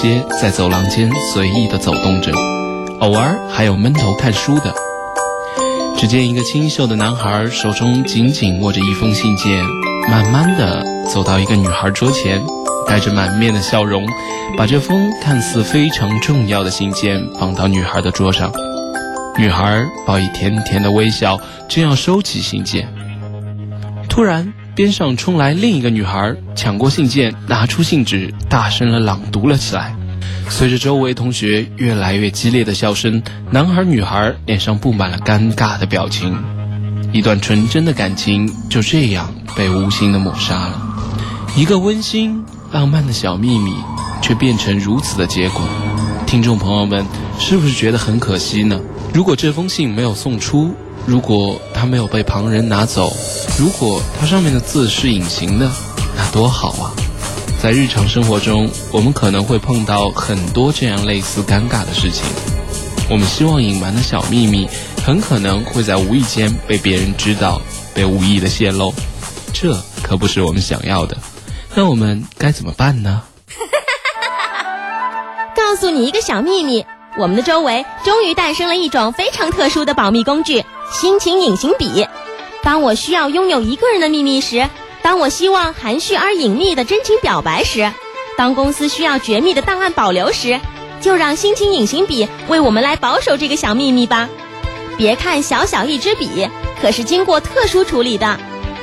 些在走廊间随意的走动着，偶尔还有闷头看书的。只见一个清秀的男孩手中紧紧握着一封信件，慢慢的走到一个女孩桌前，带着满面的笑容，把这封看似非常重要的信件放到女孩的桌上。女孩报以甜甜的微笑，正要收起信件，突然边上冲来另一个女孩，抢过信件，拿出信纸，大声的朗读了起来。随着周围同学越来越激烈的笑声，男孩女孩脸上布满了尴尬的表情，一段纯真的感情就这样被无心的抹杀了。一个温馨浪漫的小秘密，却变成如此的结果。听众朋友们，是不是觉得很可惜呢？如果这封信没有送出，如果它没有被旁人拿走，如果它上面的字是隐形的，那多好啊！在日常生活中，我们可能会碰到很多这样类似尴尬的事情。我们希望隐瞒的小秘密，很可能会在无意间被别人知道，被无意的泄露。这可不是我们想要的。那我们该怎么办呢？告诉你一个小秘密：我们的周围终于诞生了一种非常特殊的保密工具——心情隐形笔。当我需要拥有一个人的秘密时。当我希望含蓄而隐秘的真情表白时，当公司需要绝密的档案保留时，就让心情隐形笔为我们来保守这个小秘密吧。别看小小一支笔，可是经过特殊处理的，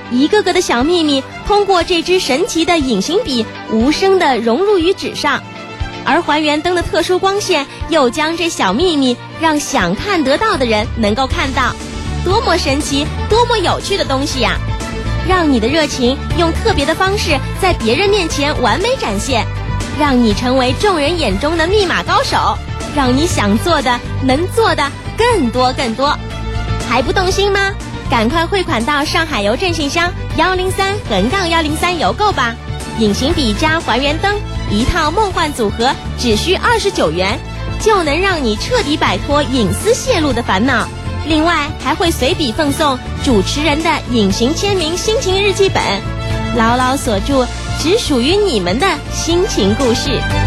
一个个的小秘密通过这支神奇的隐形笔无声的融入于纸上，而还原灯的特殊光线又将这小秘密让想看得到的人能够看到，多么神奇，多么有趣的东西呀！让你的热情用特别的方式在别人面前完美展现，让你成为众人眼中的密码高手，让你想做的能做的更多更多，还不动心吗？赶快汇款到上海邮政信箱幺零三横杠幺零三邮购吧！隐形笔加还原灯一套梦幻组合，只需二十九元，就能让你彻底摆脱隐私泄露的烦恼。另外还会随笔奉送主持人的隐形签名心情日记本，牢牢锁住只属于你们的心情故事。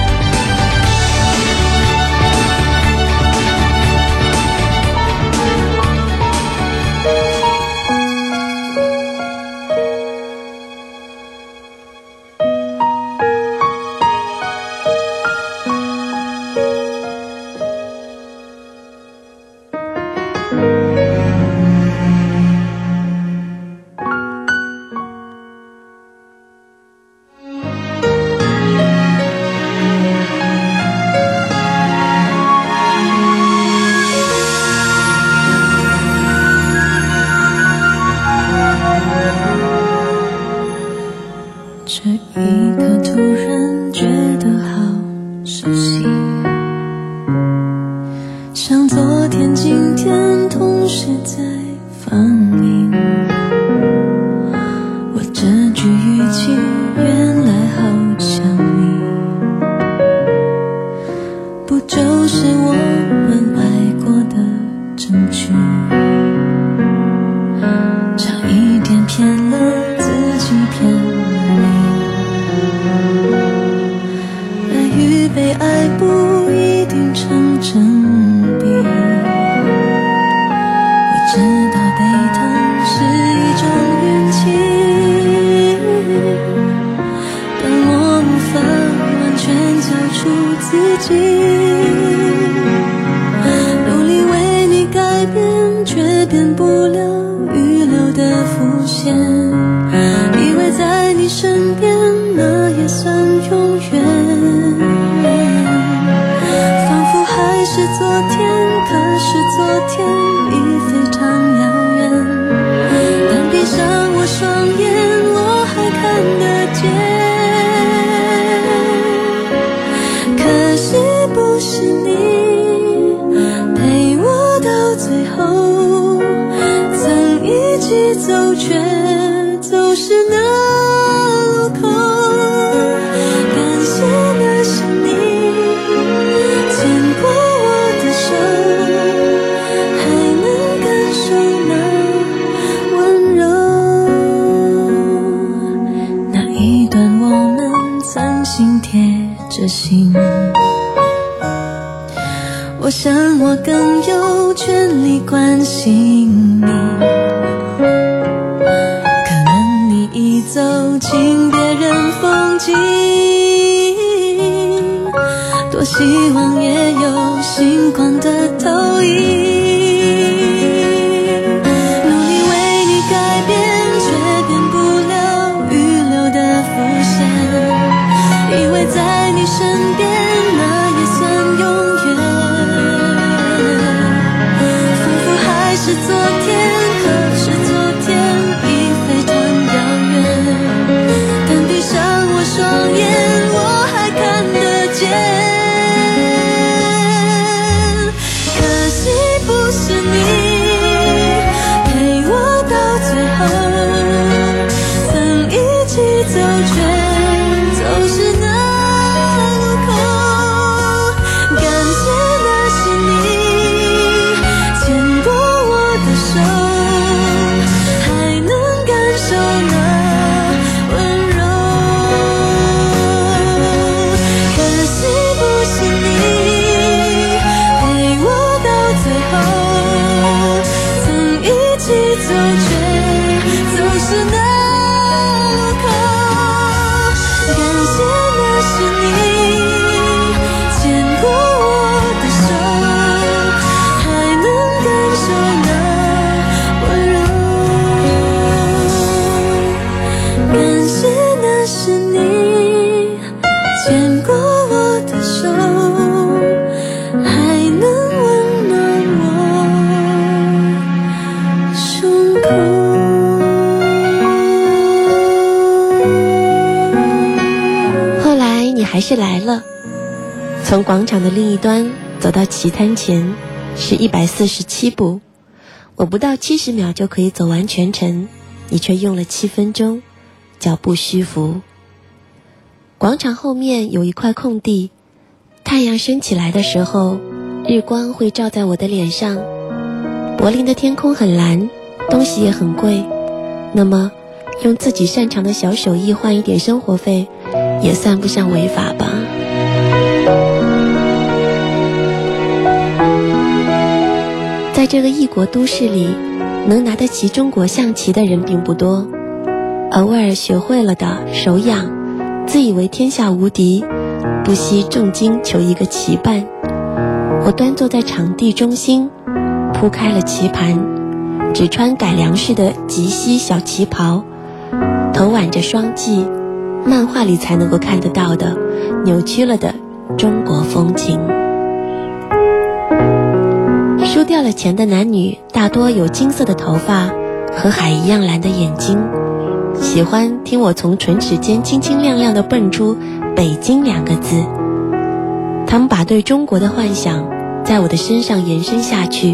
全力关心你，可能你已走进别人风景，多希望也有星光的投影。从广场的另一端走到旗摊前，是一百四十七步，我不到七十秒就可以走完全程，你却用了七分钟，脚步虚浮。广场后面有一块空地，太阳升起来的时候，日光会照在我的脸上。柏林的天空很蓝，东西也很贵，那么用自己擅长的小手艺换一点生活费。也算不上违法吧。在这个异国都市里，能拿得起中国象棋的人并不多。偶尔学会了的手痒，自以为天下无敌，不惜重金求一个棋伴。我端坐在场地中心，铺开了棋盘，只穿改良式的及膝小旗袍，头挽着双髻。漫画里才能够看得到的扭曲了的中国风情。掉了钱的男女大多有金色的头发和海一样蓝的眼睛，喜欢听我从唇齿间清清亮亮的蹦出“北京”两个字。他们把对中国的幻想在我的身上延伸下去。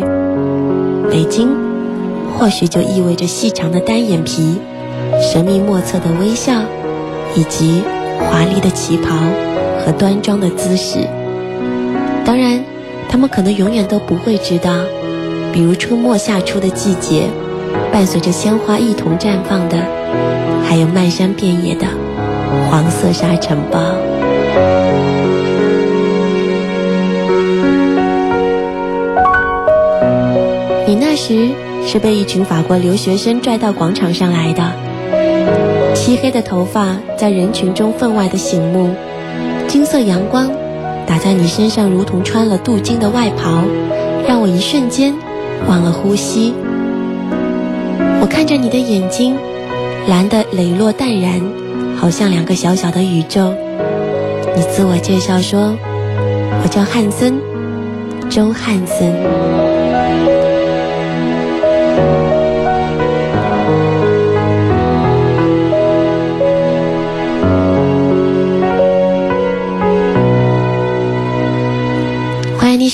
北京，或许就意味着细长的单眼皮，神秘莫测的微笑。以及华丽的旗袍和端庄的姿势，当然，他们可能永远都不会知道，比如春末夏初的季节，伴随着鲜花一同绽放的，还有漫山遍野的黄色沙尘暴。你那时是被一群法国留学生拽到广场上来的。漆黑的头发在人群中分外的醒目，金色阳光打在你身上，如同穿了镀金的外袍，让我一瞬间忘了呼吸。我看着你的眼睛，蓝的磊落淡然，好像两个小小的宇宙。你自我介绍说：“我叫汉森，周汉森。”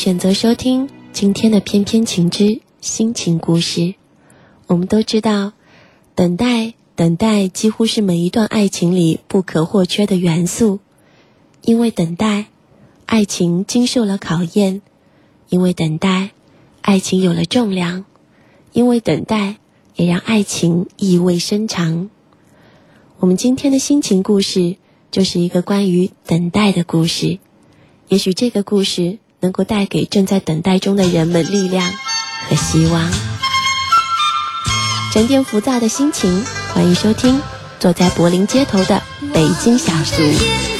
选择收听今天的翩翩情之心情故事。我们都知道，等待，等待几乎是每一段爱情里不可或缺的元素。因为等待，爱情经受了考验；因为等待，爱情有了重量；因为等待，也让爱情意味深长。我们今天的心情故事就是一个关于等待的故事。也许这个故事。能够带给正在等待中的人们力量和希望。沉淀浮躁的心情，欢迎收听坐在柏林街头的北京小卒。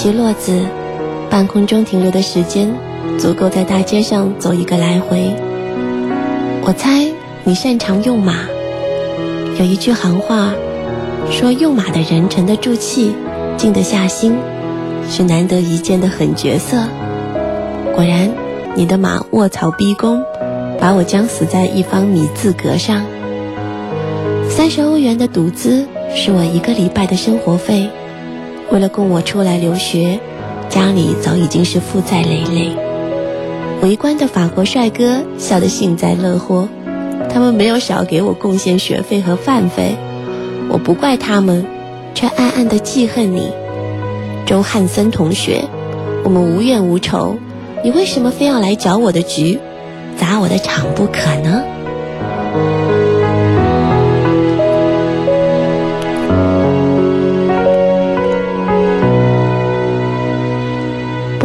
提起落子，半空中停留的时间足够在大街上走一个来回。我猜你擅长用马。有一句行话说，用马的人沉得住气，静得下心，是难得一见的狠角色。果然，你的马卧槽逼宫，把我将死在一方米字格上。三十欧元的赌资。是我一个礼拜的生活费，为了供我出来留学，家里早已经是负债累累。围观的法国帅哥笑得幸灾乐祸，他们没有少给我贡献学费和饭费，我不怪他们，却暗暗的记恨你，周汉森同学。我们无怨无仇，你为什么非要来搅我的局，砸我的场不可呢？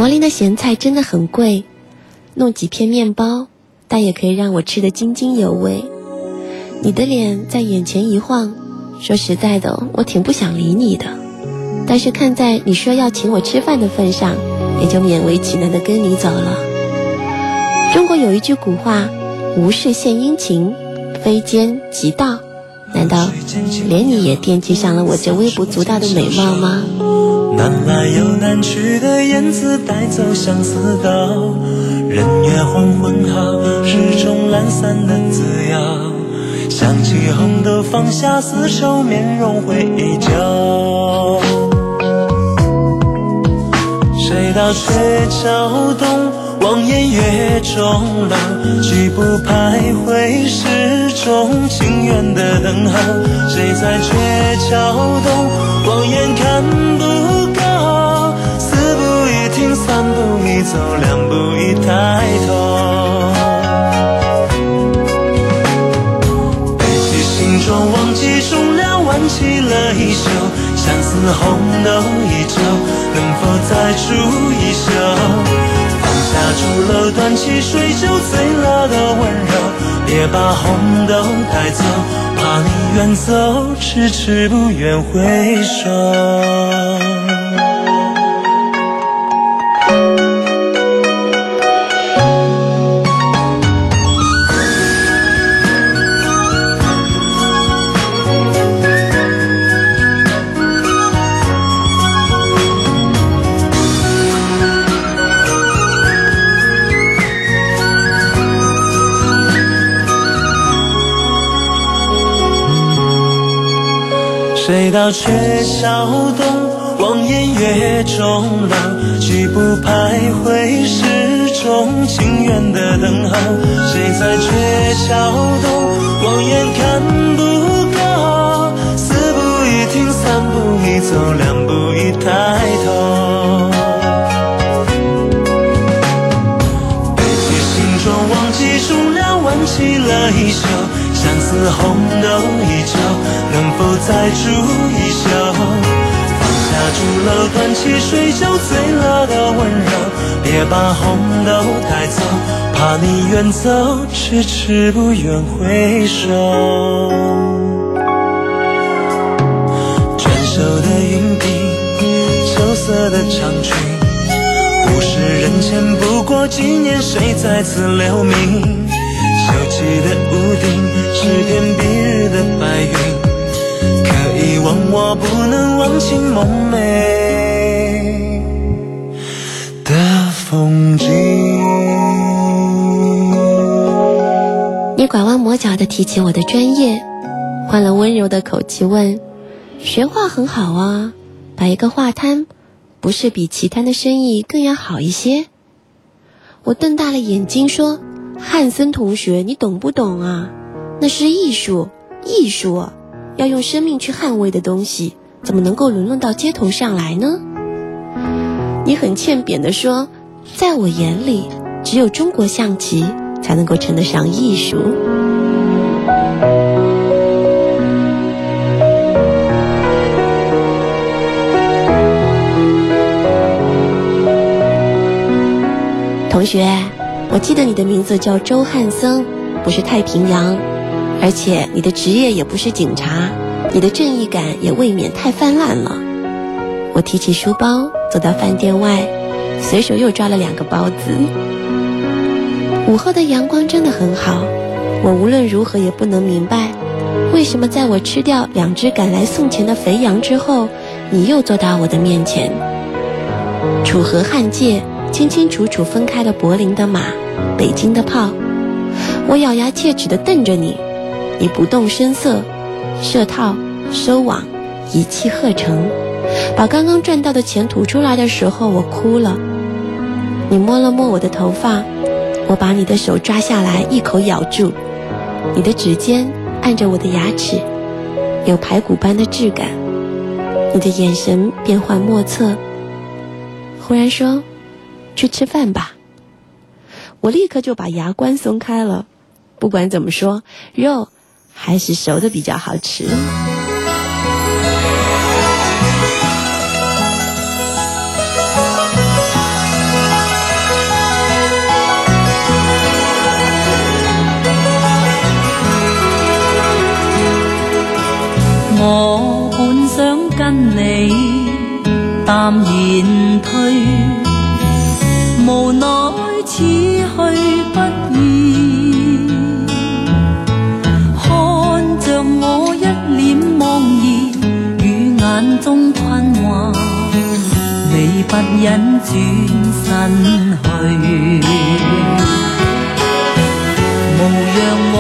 柏林的咸菜真的很贵，弄几片面包，但也可以让我吃得津津有味。你的脸在眼前一晃，说实在的，我挺不想理你的。但是看在你说要请我吃饭的份上，也就勉为其难的跟你走了。中国有一句古话：“无事献殷勤，非奸即盗。”难道连你也惦记上了我这微不足道的美貌吗？南来又南去的燕子带走相思道，人约黄昏好，日中懒散的自由。想起红豆放下丝绸，面容会依旧。谁道鹊桥东，望眼月中楼，举步徘徊始终，情愿的等候，谁在鹊桥东？望眼看不够，四步一停，三步一走，两步一抬头。背起行装，忘记重量，挽起了衣袖，相思红豆依旧，能否再煮一宿？下竹篓，端起水就，醉了的温柔，别把红豆带走，怕你远走，迟迟不愿回首。谁道鹊桥东，望眼月中楼，举步徘徊始终情愿的等候。谁在鹊桥东，望眼看不够，四步一停，三步一走，两步一抬头。背起行装，忘记重量，挽起了衣袖，相思红豆依旧。再煮一宿？放下竹篓，端起水酒，醉了的温柔，别把红豆带走，怕你远走，迟迟不愿回首。转手的硬币，秋色的长裙，物是人前，不过几年，谁在此留名？锈迹的屋顶，是片蔽日的白云。能忘情梦寐的风景。你拐弯抹角的提起我的专业，换了温柔的口气问：“学画很好啊，摆一个画摊，不是比其他的生意更要好一些？”我瞪大了眼睛说：“汉森同学，你懂不懂啊？那是艺术，艺术。”要用生命去捍卫的东西，怎么能够沦落到街头上来呢？你很欠扁地说，在我眼里，只有中国象棋才能够称得上艺术。同学，我记得你的名字叫周汉森，不是太平洋。而且你的职业也不是警察，你的正义感也未免太泛滥了。我提起书包，走到饭店外，随手又抓了两个包子。午后的阳光真的很好，我无论如何也不能明白，为什么在我吃掉两只赶来送钱的肥羊之后，你又坐到我的面前。楚河汉界，清清楚楚分开了柏林的马，北京的炮。我咬牙切齿地瞪着你。你不动声色，设套收网，一气呵成，把刚刚赚到的钱吐出来的时候，我哭了。你摸了摸我的头发，我把你的手抓下来，一口咬住。你的指尖按着我的牙齿，有排骨般的质感。你的眼神变幻莫测，忽然说：“去吃饭吧。”我立刻就把牙关松开了。不管怎么说，肉。还是熟的比较好吃。我本想跟你淡然退，无奈此去不易。不忍转身去，无让往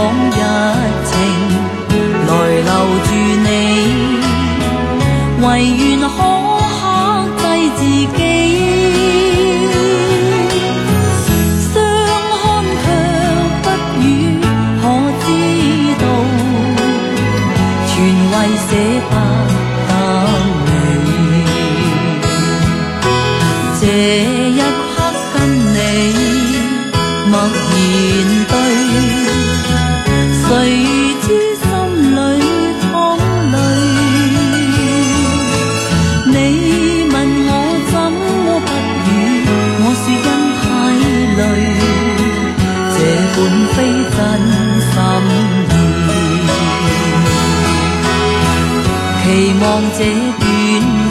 望这段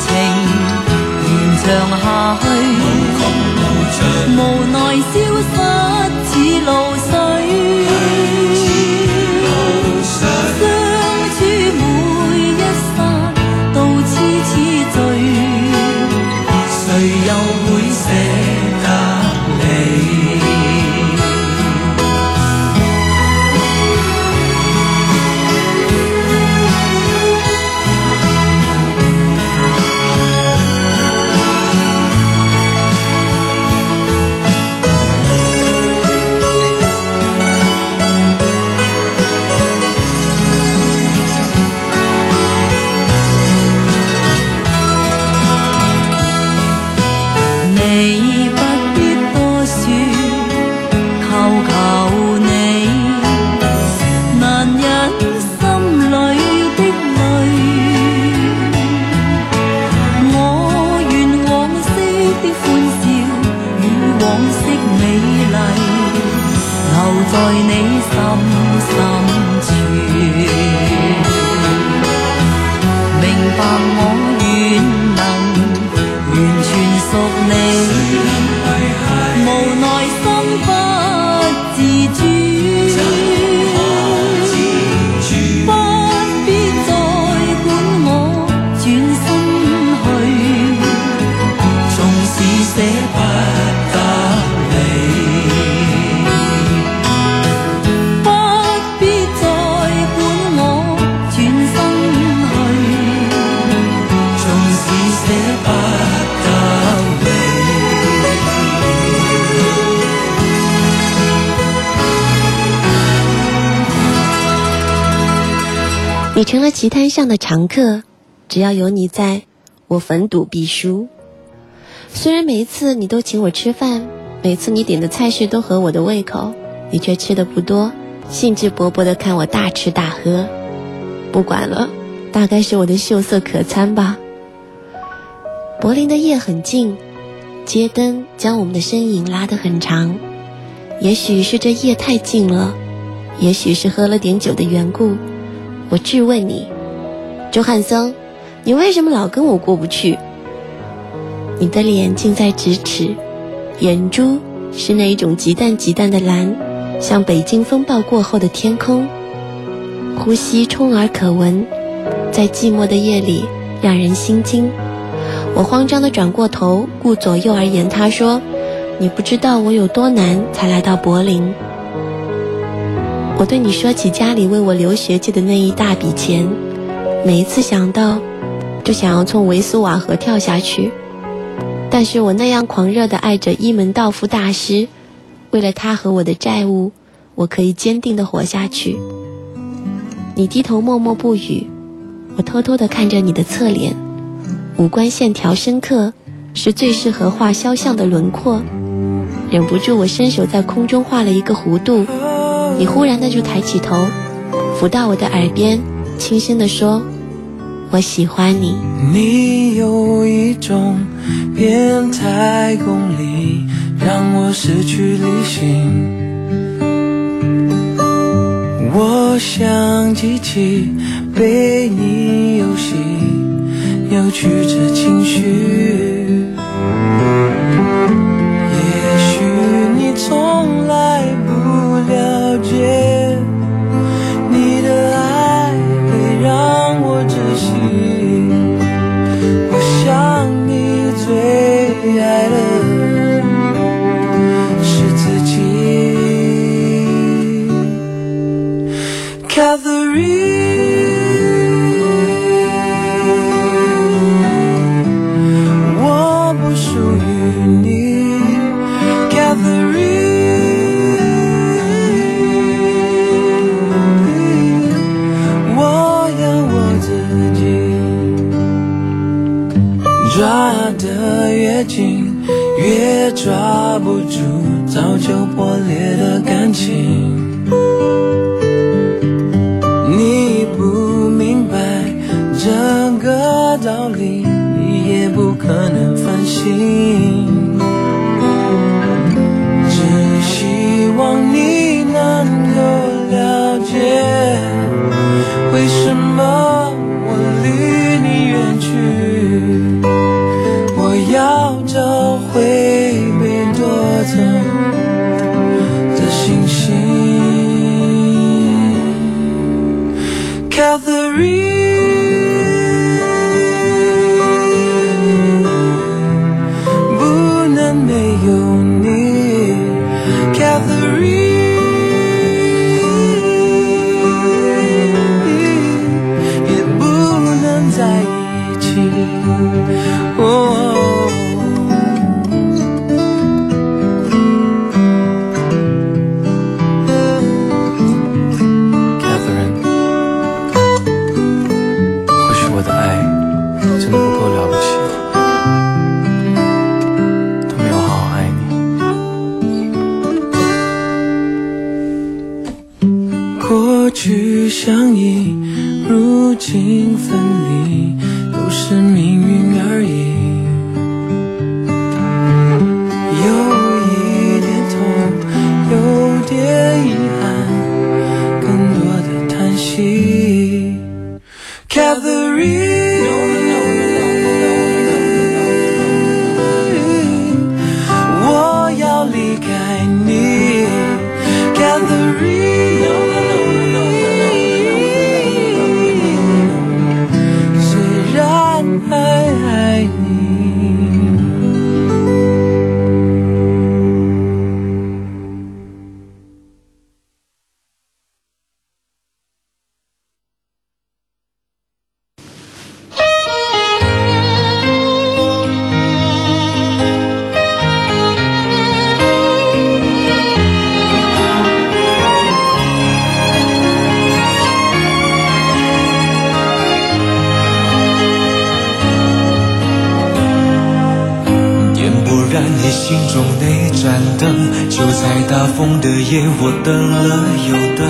情延长下去，棋摊上的常客，只要有你在，我逢赌必输。虽然每一次你都请我吃饭，每次你点的菜式都合我的胃口，你却吃的不多，兴致勃勃地看我大吃大喝。不管了，大概是我的秀色可餐吧。柏林的夜很静，街灯将我们的身影拉得很长。也许是这夜太静了，也许是喝了点酒的缘故。我质问你，周汉森，你为什么老跟我过不去？你的脸近在咫尺，眼珠是那一种极淡极淡的蓝，像北京风暴过后的天空。呼吸充耳可闻，在寂寞的夜里让人心惊。我慌张地转过头，顾左右而言他说：“你不知道我有多难才来到柏林。”我对你说起家里为我留学借的那一大笔钱，每一次想到，就想要从维斯瓦河跳下去。但是我那样狂热的爱着伊门道夫大师，为了他和我的债务，我可以坚定的活下去。你低头默默不语，我偷偷的看着你的侧脸，五官线条深刻，是最适合画肖像的轮廓。忍不住，我伸手在空中画了一个弧度。你忽然的就抬起头，伏到我的耳边，轻声地说：“我喜欢你。”你有一种变态功力，让我失去理性。我像机器被你游戏，扭曲着情绪。也许你从来不了解，夜，我等了又等。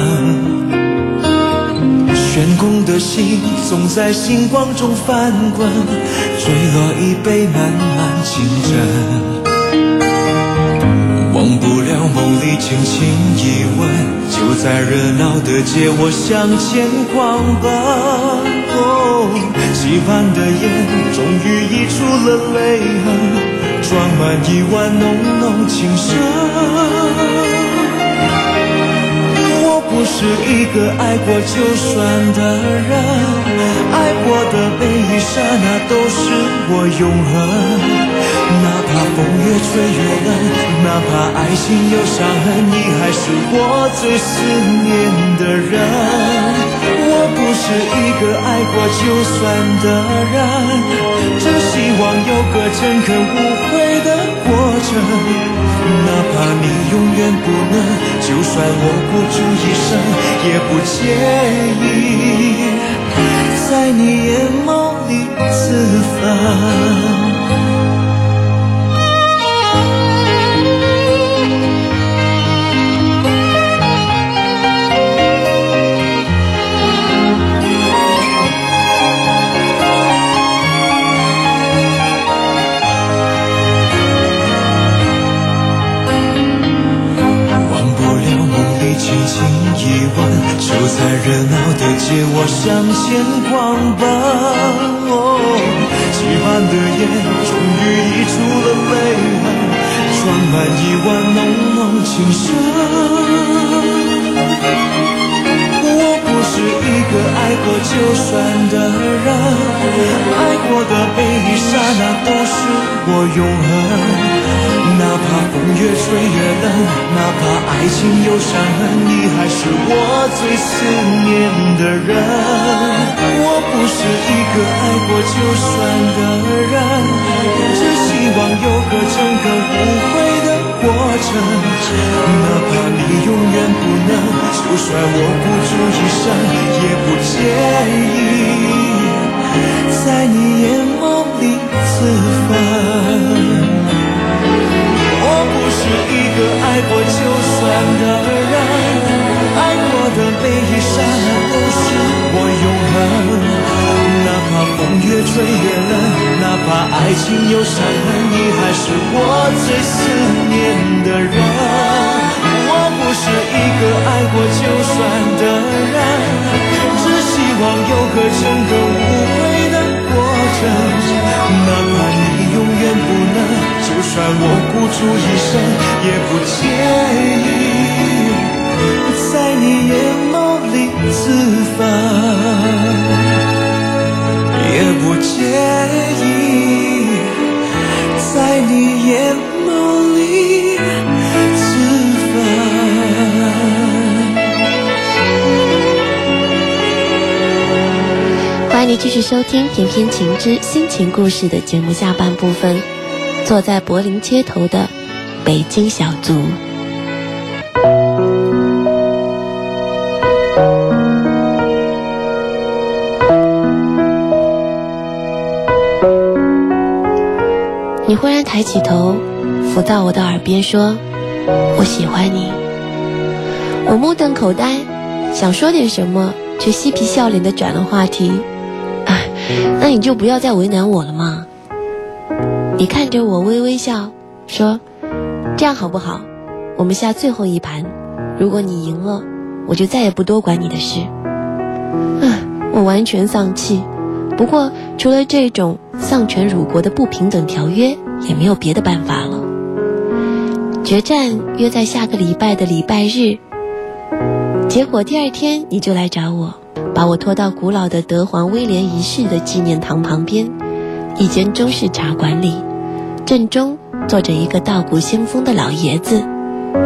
悬空的心总在星光中翻滚，坠落一杯漫漫情真。忘不了梦里轻轻一吻，就在热闹的街，我向前狂奔。哦，期盼的眼终于溢出了泪痕。装满一碗浓浓情深。是一个爱过就算的人，爱过的每一刹那都是我永恒。哪怕风越吹越冷，哪怕爱情有伤痕，你还是我最思念的人。是一个爱过就算的人，只希望有个诚恳无悔的过程。哪怕你永远不能，就算我孤注一生，也不介意在你眼眸里自焚。情有伤痕，你还是我最思念的人。我不是一个爱过就算的人，只希望有个整个无悔的过程。哪怕你永远不能，就算我孤注一生，也不介意在你眼眸里自焚。爱过就算的人，爱过的每一刹那都是我永恒。哪怕风越吹越冷，哪怕爱情有伤痕，你还是我最思念的人。我不是一个爱过就算的人，只希望有个诚恳算我孤注一生，也不介意在你眼眸里自焚，也不介意在你眼眸里自焚。欢迎你继续收听《翩翩情之心情故事》的节目下半部分。坐在柏林街头的北京小卒。你忽然抬起头，伏到我的耳边说：“我喜欢你。”我目瞪口呆，想说点什么，却嬉皮笑脸的转了话题。哎，那你就不要再为难我了嘛。你看着我微微笑，说：“这样好不好？我们下最后一盘，如果你赢了，我就再也不多管你的事。”唉，我完全丧气。不过，除了这种丧权辱国的不平等条约，也没有别的办法了。决战约在下个礼拜的礼拜日。结果第二天你就来找我，把我拖到古老的德皇威廉一世的纪念堂旁边，一间中式茶馆里，正中坐着一个道骨仙风的老爷子。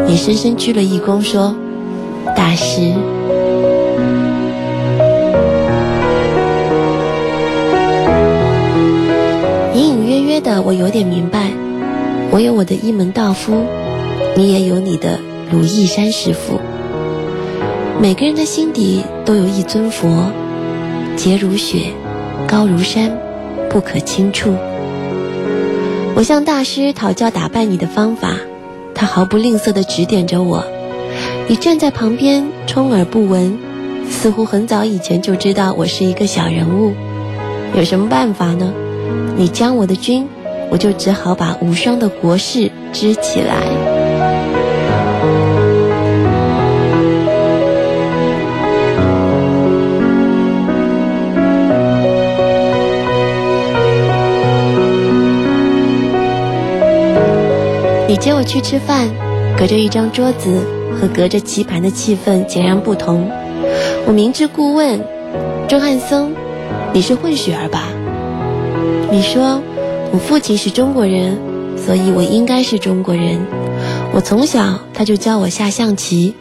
你深深鞠了一躬，说：“大师。”隐隐约约的，我有点明白，我有我的一门道夫，你也有你的鲁艺山师傅。每个人的心底都有一尊佛，洁如雪，高如山，不可轻触。我向大师讨教打败你的方法，他毫不吝啬地指点着我。你站在旁边充耳不闻，似乎很早以前就知道我是一个小人物。有什么办法呢？你将我的军，我就只好把无双的国事支起来。接我去吃饭，隔着一张桌子和隔着棋盘的气氛截然不同。我明知故问：“钟汉松，你是混血儿吧？”你说：“我父亲是中国人，所以我应该是中国人。我从小他就教我下象棋，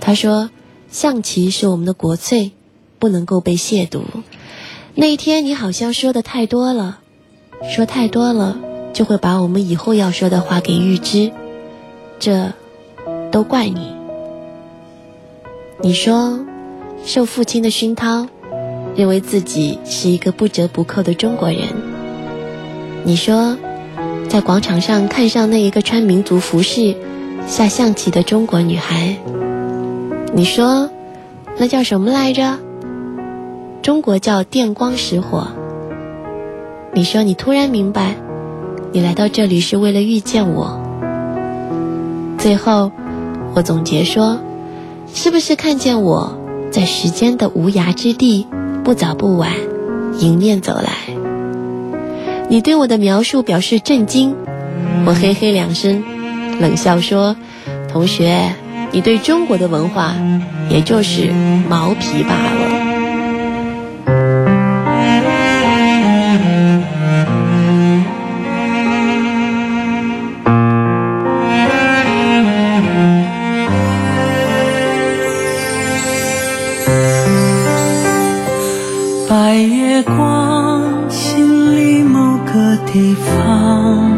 他说象棋是我们的国粹，不能够被亵渎。那一天你好像说的太多了，说太多了。”就会把我们以后要说的话给预知，这都怪你。你说受父亲的熏陶，认为自己是一个不折不扣的中国人。你说在广场上看上那一个穿民族服饰下象棋的中国女孩。你说那叫什么来着？中国叫电光石火。你说你突然明白。你来到这里是为了遇见我。最后，我总结说，是不是看见我在时间的无涯之地，不早不晚迎面走来？你对我的描述表示震惊，我嘿嘿两声，冷笑说：“同学，你对中国的文化，也就是毛皮罢了。”地方。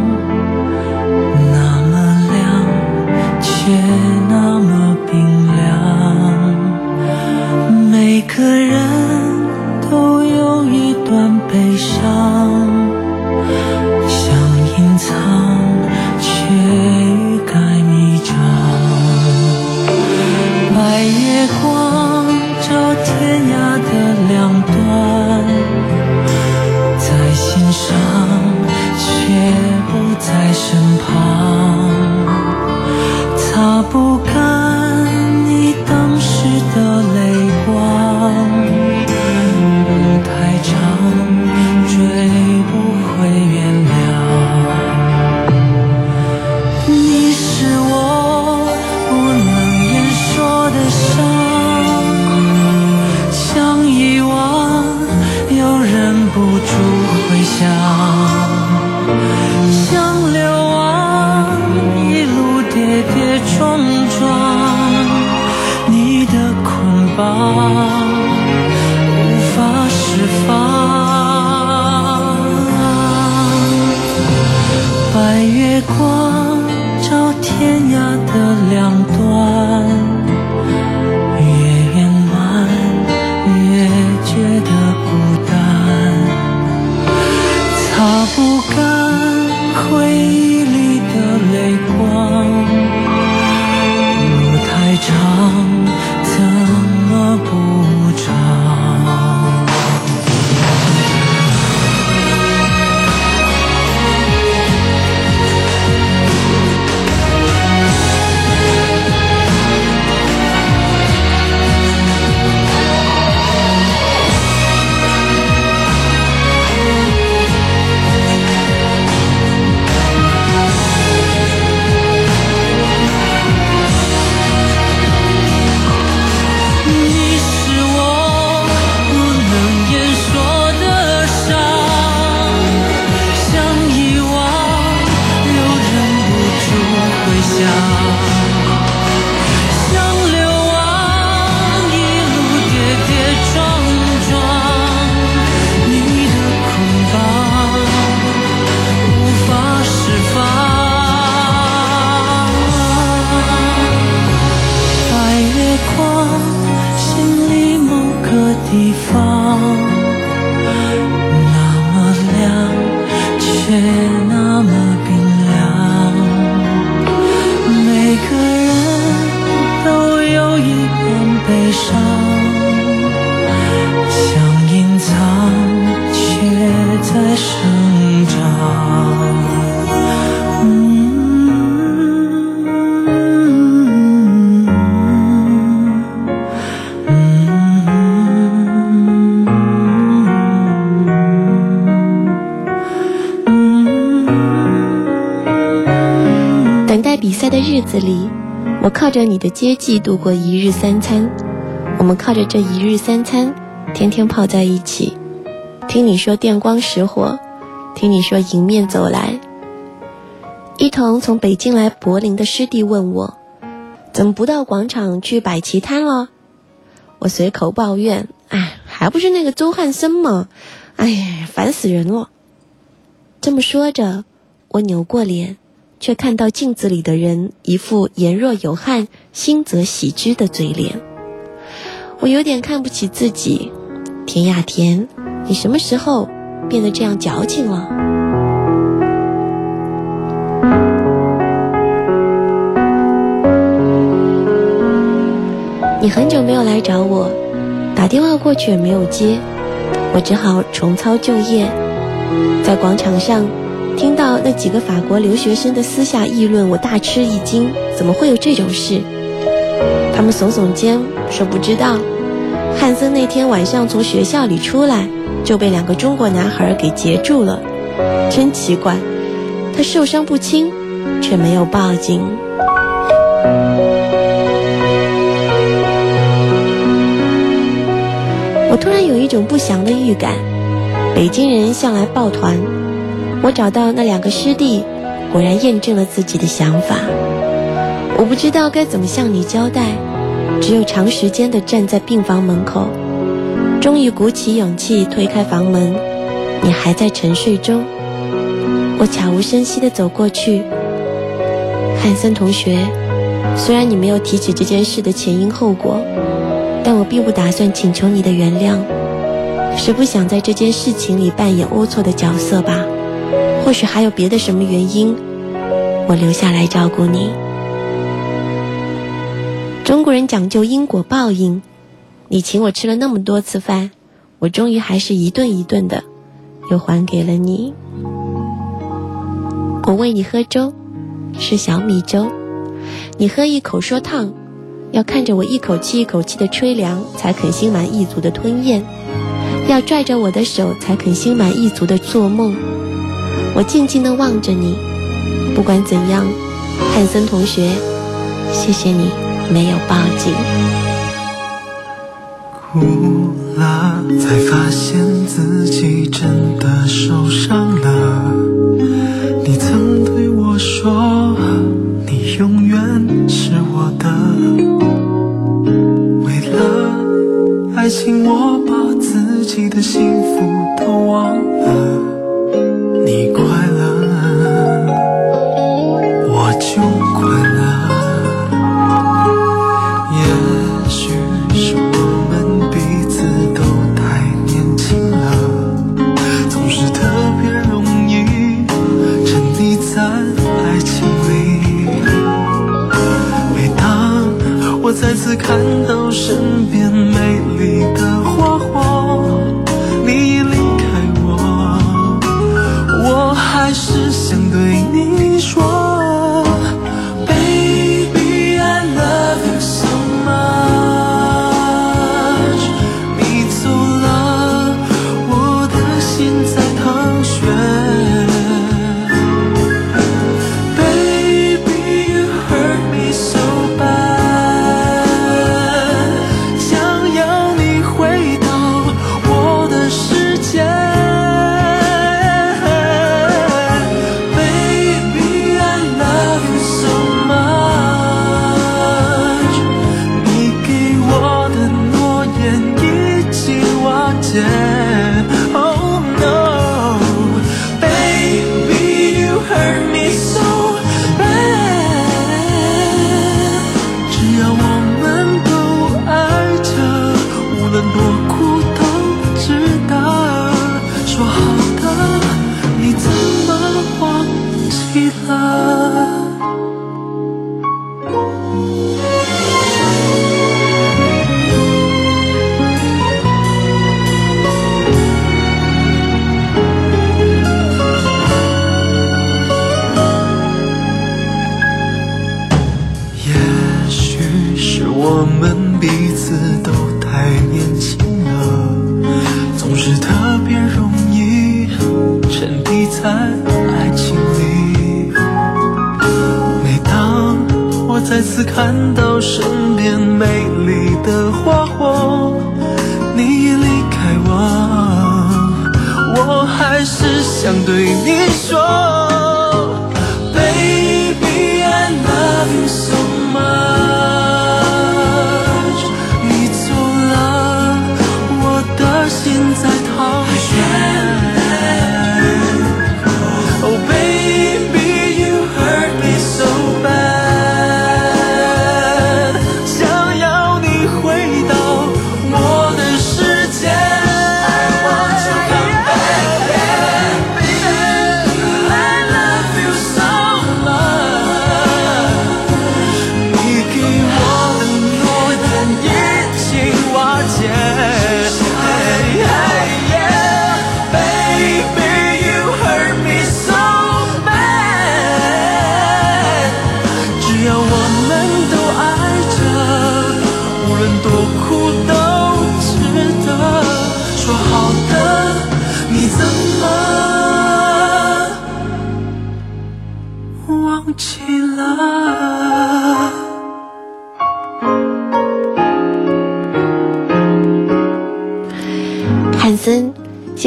子里，我靠着你的接济度过一日三餐。我们靠着这一日三餐，天天泡在一起，听你说电光石火，听你说迎面走来。一同从北京来柏林的师弟问我，怎么不到广场去摆旗摊了？我随口抱怨：“哎，还不是那个周汉森吗？哎呀，烦死人了！”这么说着，我扭过脸。却看到镜子里的人一副言若有憾，心则喜之的嘴脸。我有点看不起自己，田呀田，你什么时候变得这样矫情了？你很久没有来找我，打电话过去也没有接，我只好重操旧业，在广场上。听到那几个法国留学生的私下议论，我大吃一惊，怎么会有这种事？他们耸耸肩说不知道。汉森那天晚上从学校里出来，就被两个中国男孩给截住了，真奇怪，他受伤不轻，却没有报警。我突然有一种不祥的预感，北京人向来抱团。我找到那两个师弟，果然验证了自己的想法。我不知道该怎么向你交代，只有长时间的站在病房门口，终于鼓起勇气推开房门。你还在沉睡中，我悄无声息地走过去。汉森同学，虽然你没有提起这件事的前因后果，但我并不打算请求你的原谅，是不想在这件事情里扮演龌龊的角色吧。或许还有别的什么原因，我留下来照顾你。中国人讲究因果报应，你请我吃了那么多次饭，我终于还是一顿一顿的，又还给了你。我喂你喝粥，是小米粥，你喝一口说烫，要看着我一口气一口气的吹凉，才肯心满意足的吞咽，要拽着我的手，才肯心满意足的做梦。我静静地望着你，不管怎样，汉森同学，谢谢你没有报警。哭了，才发现自己真的受伤了。你曾对我说，你永远是我的。为了爱情，我把自己的幸福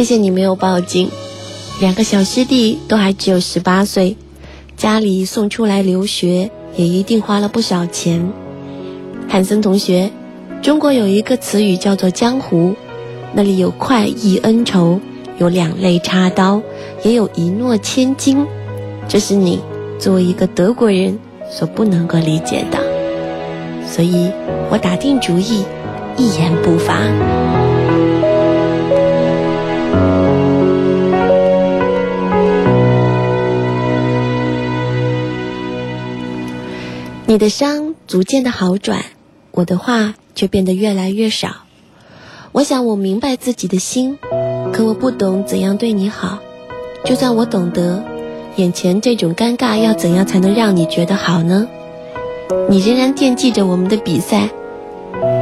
谢你没有报警。两个小师弟都还只有十八岁，家里送出来留学也一定花了不少钱。汉森同学，中国有一个词语叫做江湖，那里有快意恩仇，有两肋插刀，也有一诺千金，这是你作为一个德国人所不能够理解的。所以我打定主意，一言不发。你的伤逐渐的好转，我的话却变得越来越少。我想我明白自己的心，可我不懂怎样对你好。就算我懂得，眼前这种尴尬要怎样才能让你觉得好呢？你仍然惦记着我们的比赛，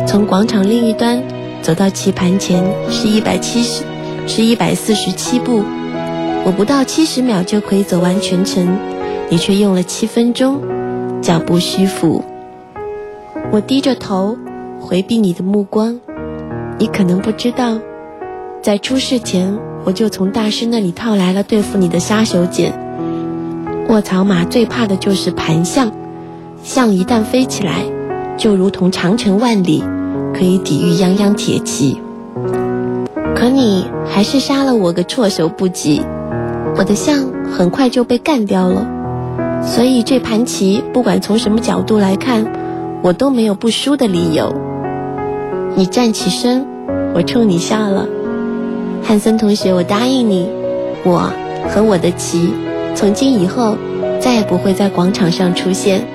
从广场另一端走到棋盘前是一百七十，是一百四十七步。我不到七十秒就可以走完全程，你却用了七分钟。脚步虚浮，我低着头回避你的目光。你可能不知道，在出事前我就从大师那里套来了对付你的杀手锏。卧槽马最怕的就是盘象，象一旦飞起来，就如同长城万里，可以抵御泱泱铁骑。可你还是杀了我个措手不及，我的象很快就被干掉了。所以这盘棋，不管从什么角度来看，我都没有不输的理由。你站起身，我冲你笑了。汉森同学，我答应你，我和我的棋，从今以后再也不会在广场上出现。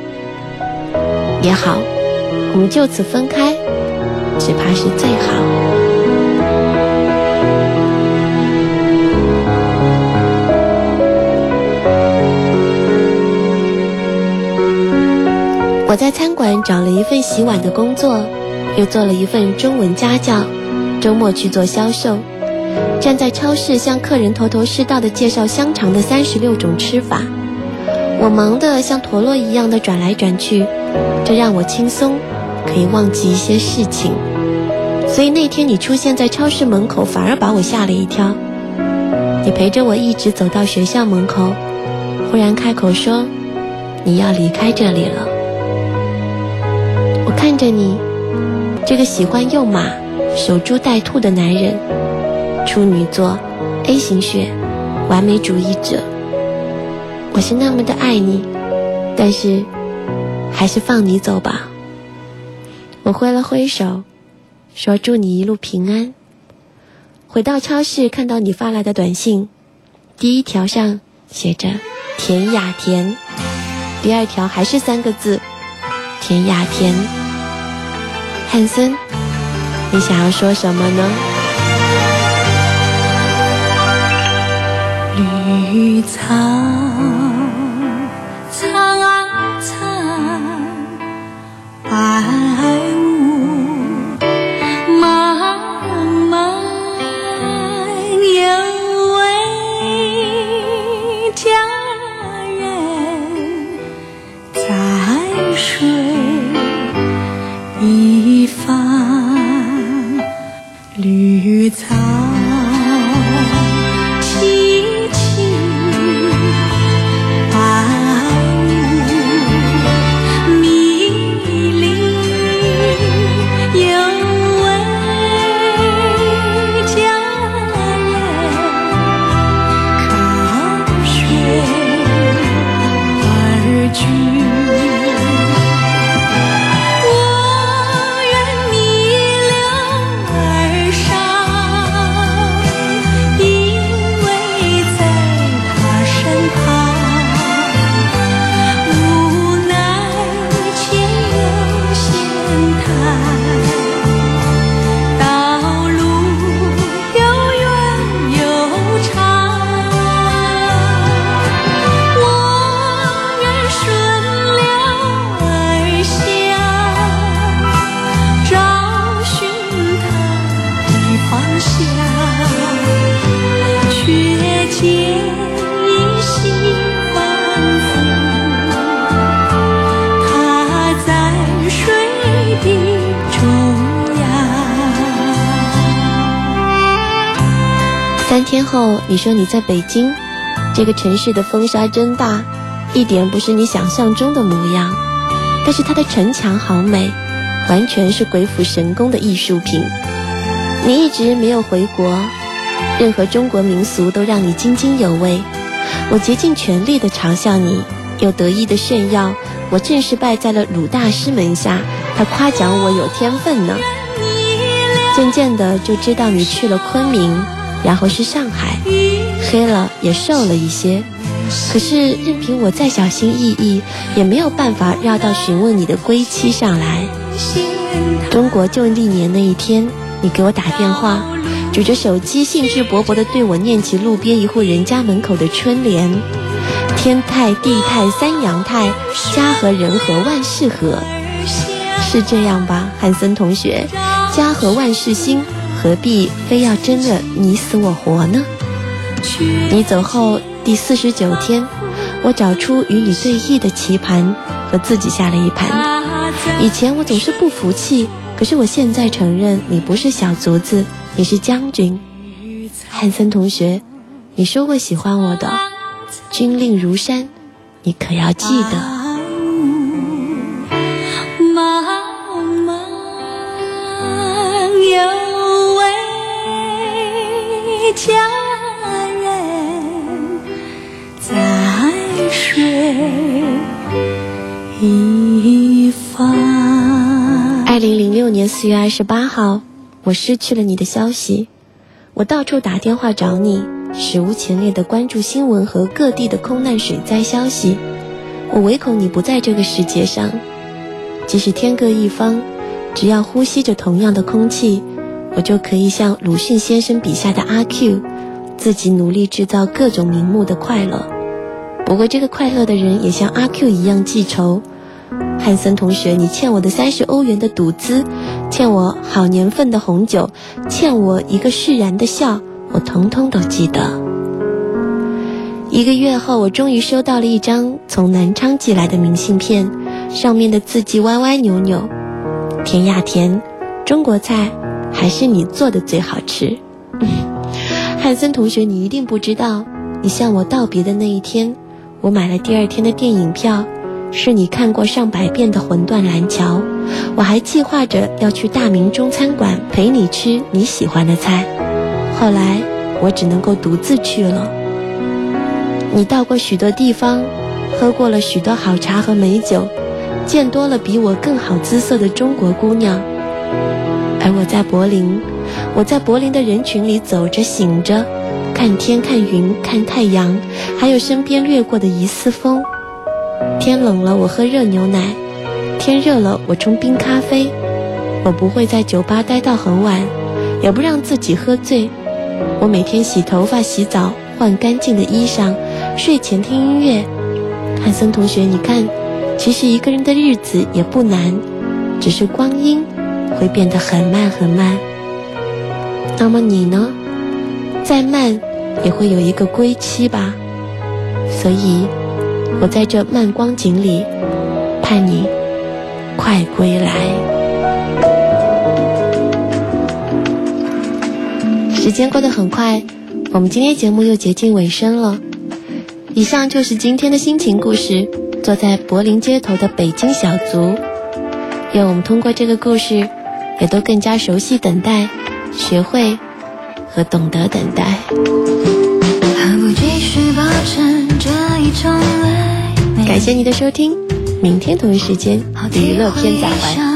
也好，我们就此分开，只怕是最好。我在餐馆找了一份洗碗的工作，又做了一份中文家教，周末去做销售，站在超市向客人头头是道地介绍香肠的三十六种吃法。我忙得像陀螺一样的转来转去，这让我轻松，可以忘记一些事情。所以那天你出现在超市门口，反而把我吓了一跳。你陪着我一直走到学校门口，忽然开口说：“你要离开这里了。”看着你，这个喜欢用马、守株待兔的男人，处女座，A 型血，完美主义者。我是那么的爱你，但是还是放你走吧。我挥了挥手，说祝你一路平安。回到超市，看到你发来的短信，第一条上写着“甜雅甜”，第二条还是三个字。田雅甜。汉森，你想要说什么呢？绿草苍苍，白后，你说你在北京，这个城市的风沙真大，一点不是你想象中的模样。但是它的城墙好美，完全是鬼斧神工的艺术品。你一直没有回国，任何中国民俗都让你津津有味。我竭尽全力地嘲笑你，又得意地炫耀，我正式拜在了鲁大师门下，他夸奖我有天分呢。渐渐的就知道你去了昆明，然后是上海，黑了也瘦了一些。可是任凭我再小心翼翼，也没有办法绕到询问你的归期上来。中国旧历年那一天，你给我打电话，举着手机兴致勃勃地对我念起路边一户人家门口的春联：天泰地泰三阳泰，家和人和万事和。是这样吧，汉森同学？家和万事兴，何必非要争得你死我活呢？你走后第四十九天，我找出与你对弈的棋盘，和自己下了一盘。以前我总是不服气，可是我现在承认你不是小卒子，你是将军。汉森同学，你说过喜欢我的，军令如山，你可要记得。佳人在水一方。二零零六年四月二十八号，我失去了你的消息。我到处打电话找你，史无前例的关注新闻和各地的空难水灾消息。我唯恐你不在这个世界上，即使天各一方，只要呼吸着同样的空气，我就可以像鲁迅先生笔下的阿 Q，自己努力制造各种名目的快乐。不过这个快乐的人也像阿 Q 一样记仇。汉森同学，你欠我的三十欧元的赌资，欠我好年份的红酒，欠我一个释然的笑，我统统都记得。一个月后，我终于收到了一张从南昌寄来的明信片，上面的字迹歪歪扭扭。甜呀甜，中国菜还是你做的最好吃。汉森同学，你一定不知道，你向我道别的那一天，我买了第二天的电影票。是你看过上百遍的《魂断蓝桥》，我还计划着要去大明中餐馆陪你吃你喜欢的菜，后来我只能够独自去了。你到过许多地方，喝过了许多好茶和美酒，见多了比我更好姿色的中国姑娘，而我在柏林，我在柏林的人群里走着醒着，看天看云看太阳，还有身边掠过的一丝风。天冷了，我喝热牛奶；天热了，我冲冰咖啡。我不会在酒吧待到很晚，也不让自己喝醉。我每天洗头发、洗澡，换干净的衣裳，睡前听音乐。汉森同学，你看，其实一个人的日子也不难，只是光阴会变得很慢很慢。那么你呢？再慢也会有一个归期吧。所以，我在这慢光景里，盼你快归来。时间过得很快，我们今天节目又接近尾声了。以上就是今天的心情故事。坐在柏林街头的北京小卒，愿我们通过这个故事，也都更加熟悉等待，学会和懂得等待。感谢你的收听，明天同一时间娱乐片再会。